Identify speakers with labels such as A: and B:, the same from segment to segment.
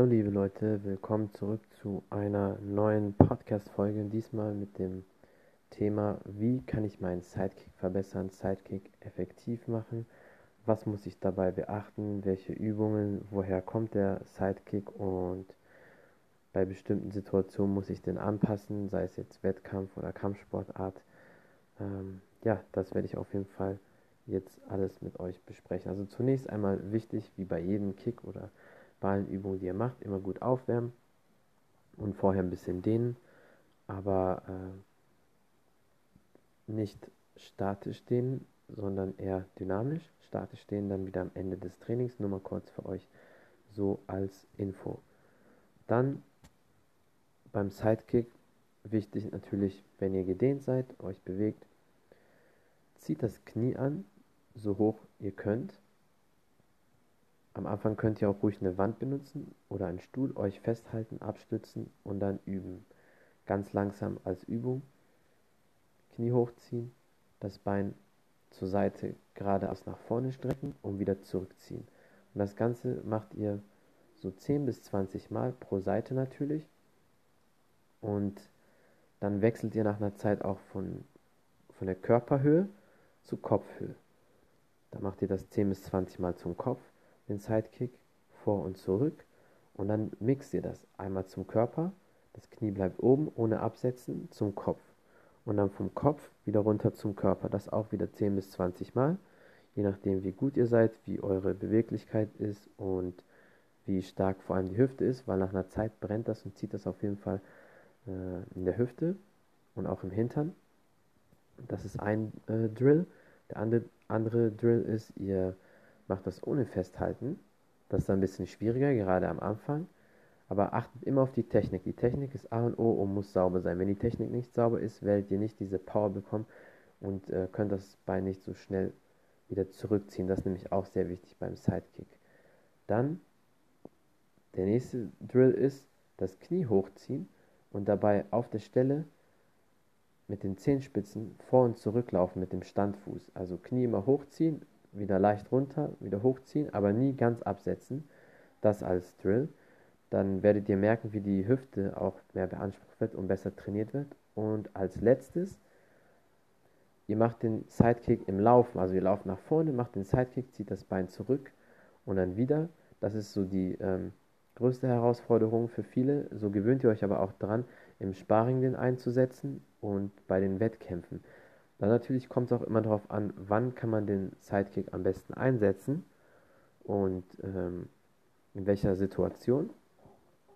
A: Hallo liebe Leute, willkommen zurück zu einer neuen Podcast-Folge. Diesmal mit dem Thema, wie kann ich meinen Sidekick verbessern, Sidekick effektiv machen, was muss ich dabei beachten, welche Übungen, woher kommt der Sidekick und bei bestimmten Situationen muss ich den anpassen, sei es jetzt Wettkampf oder Kampfsportart. Ähm, ja, das werde ich auf jeden Fall jetzt alles mit euch besprechen. Also zunächst einmal wichtig, wie bei jedem Kick oder Ballenübung, die ihr macht, immer gut aufwärmen und vorher ein bisschen dehnen, aber äh, nicht statisch dehnen, sondern eher dynamisch. Statisch dehnen dann wieder am Ende des Trainings, nur mal kurz für euch so als Info. Dann beim Sidekick wichtig natürlich, wenn ihr gedehnt seid, euch bewegt, zieht das Knie an, so hoch ihr könnt am Anfang könnt ihr auch ruhig eine Wand benutzen oder einen Stuhl, euch festhalten, abstützen und dann üben. Ganz langsam als Übung. Knie hochziehen, das Bein zur Seite geradeaus nach vorne strecken und wieder zurückziehen. Und das Ganze macht ihr so 10 bis 20 Mal pro Seite natürlich. Und dann wechselt ihr nach einer Zeit auch von, von der Körperhöhe zu Kopfhöhe. Da macht ihr das 10 bis 20 Mal zum Kopf den Sidekick vor und zurück. Und dann mixt ihr das. Einmal zum Körper, das Knie bleibt oben ohne Absetzen zum Kopf. Und dann vom Kopf wieder runter zum Körper, das auch wieder 10 bis 20 Mal, je nachdem wie gut ihr seid, wie eure Beweglichkeit ist und wie stark vor allem die Hüfte ist, weil nach einer Zeit brennt das und zieht das auf jeden Fall äh, in der Hüfte und auch im Hintern. Das ist ein äh, Drill. Der andere, andere Drill ist, ihr macht das ohne Festhalten. Das ist ein bisschen schwieriger, gerade am Anfang. Aber achtet immer auf die Technik. Die Technik ist A und O und muss sauber sein. Wenn die Technik nicht sauber ist, werdet ihr nicht diese Power bekommen und äh, könnt das Bein nicht so schnell wieder zurückziehen. Das ist nämlich auch sehr wichtig beim Sidekick. Dann der nächste Drill ist das Knie hochziehen und dabei auf der Stelle mit den Zehenspitzen vor und zurücklaufen mit dem Standfuß. Also Knie immer hochziehen, wieder leicht runter, wieder hochziehen, aber nie ganz absetzen. Das als Drill. Dann werdet ihr merken, wie die Hüfte auch mehr beansprucht wird und besser trainiert wird. Und als letztes, ihr macht den Sidekick im Laufen. Also ihr lauft nach vorne, macht den Sidekick, zieht das Bein zurück und dann wieder. Das ist so die ähm, größte Herausforderung für viele. So gewöhnt ihr euch aber auch dran, im Sparring den einzusetzen und bei den Wettkämpfen. Dann natürlich kommt es auch immer darauf an, wann kann man den Sidekick am besten einsetzen und ähm, in welcher Situation.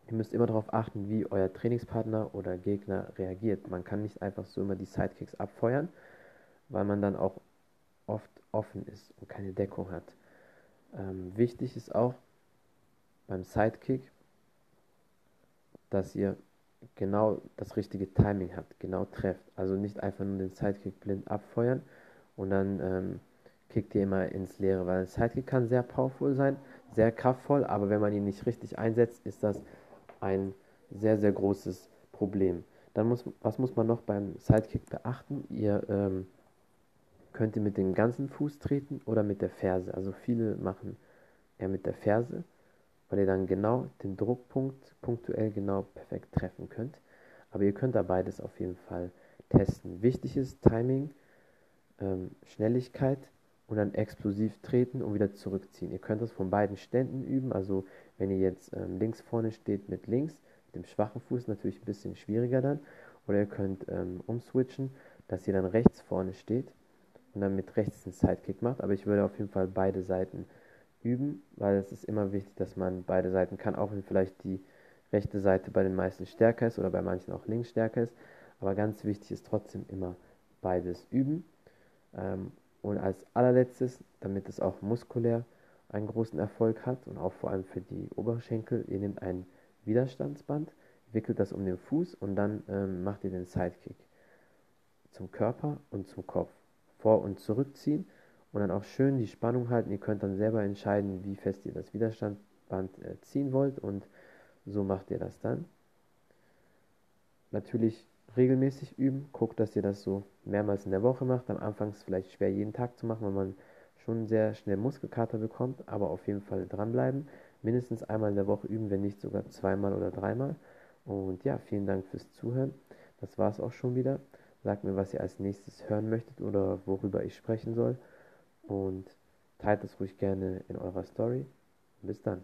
A: Ihr müsst immer darauf achten, wie euer Trainingspartner oder Gegner reagiert. Man kann nicht einfach so immer die Sidekicks abfeuern, weil man dann auch oft offen ist und keine Deckung hat. Ähm, wichtig ist auch beim Sidekick, dass ihr genau das richtige Timing habt, genau trefft. Also nicht einfach nur den Sidekick blind abfeuern und dann ähm, kickt ihr immer ins Leere, weil ein Sidekick kann sehr powerful sein, sehr kraftvoll, aber wenn man ihn nicht richtig einsetzt, ist das ein sehr, sehr großes Problem. Dann muss, was muss man noch beim Sidekick beachten? Ihr ähm, könnt ihr mit dem ganzen Fuß treten oder mit der Ferse. Also viele machen eher mit der Ferse weil ihr dann genau den Druckpunkt punktuell genau perfekt treffen könnt. Aber ihr könnt da beides auf jeden Fall testen. Wichtig ist Timing, ähm, Schnelligkeit und dann explosiv treten und wieder zurückziehen. Ihr könnt das von beiden Ständen üben. Also wenn ihr jetzt ähm, links vorne steht mit links, mit dem schwachen Fuß natürlich ein bisschen schwieriger dann. Oder ihr könnt ähm, umswitchen, dass ihr dann rechts vorne steht und dann mit rechts einen Sidekick macht. Aber ich würde auf jeden Fall beide Seiten üben, weil es ist immer wichtig, dass man beide Seiten kann, auch wenn vielleicht die rechte Seite bei den meisten stärker ist oder bei manchen auch links stärker ist. Aber ganz wichtig ist trotzdem immer beides üben. Ähm, und als allerletztes, damit es auch muskulär einen großen Erfolg hat und auch vor allem für die Oberschenkel, ihr nehmt ein Widerstandsband, wickelt das um den Fuß und dann ähm, macht ihr den Sidekick zum Körper und zum Kopf. Vor- und zurückziehen und dann auch schön die Spannung halten. Ihr könnt dann selber entscheiden, wie fest ihr das Widerstandband äh, ziehen wollt und so macht ihr das dann. Natürlich regelmäßig üben, guckt, dass ihr das so mehrmals in der Woche macht. Am Anfang ist es vielleicht schwer, jeden Tag zu machen, weil man schon sehr schnell Muskelkater bekommt, aber auf jeden Fall dranbleiben. Mindestens einmal in der Woche üben, wenn nicht sogar zweimal oder dreimal. Und ja, vielen Dank fürs Zuhören. Das war es auch schon wieder. Sagt mir, was ihr als nächstes hören möchtet oder worüber ich sprechen soll und teilt es ruhig gerne in eurer Story. Bis dann.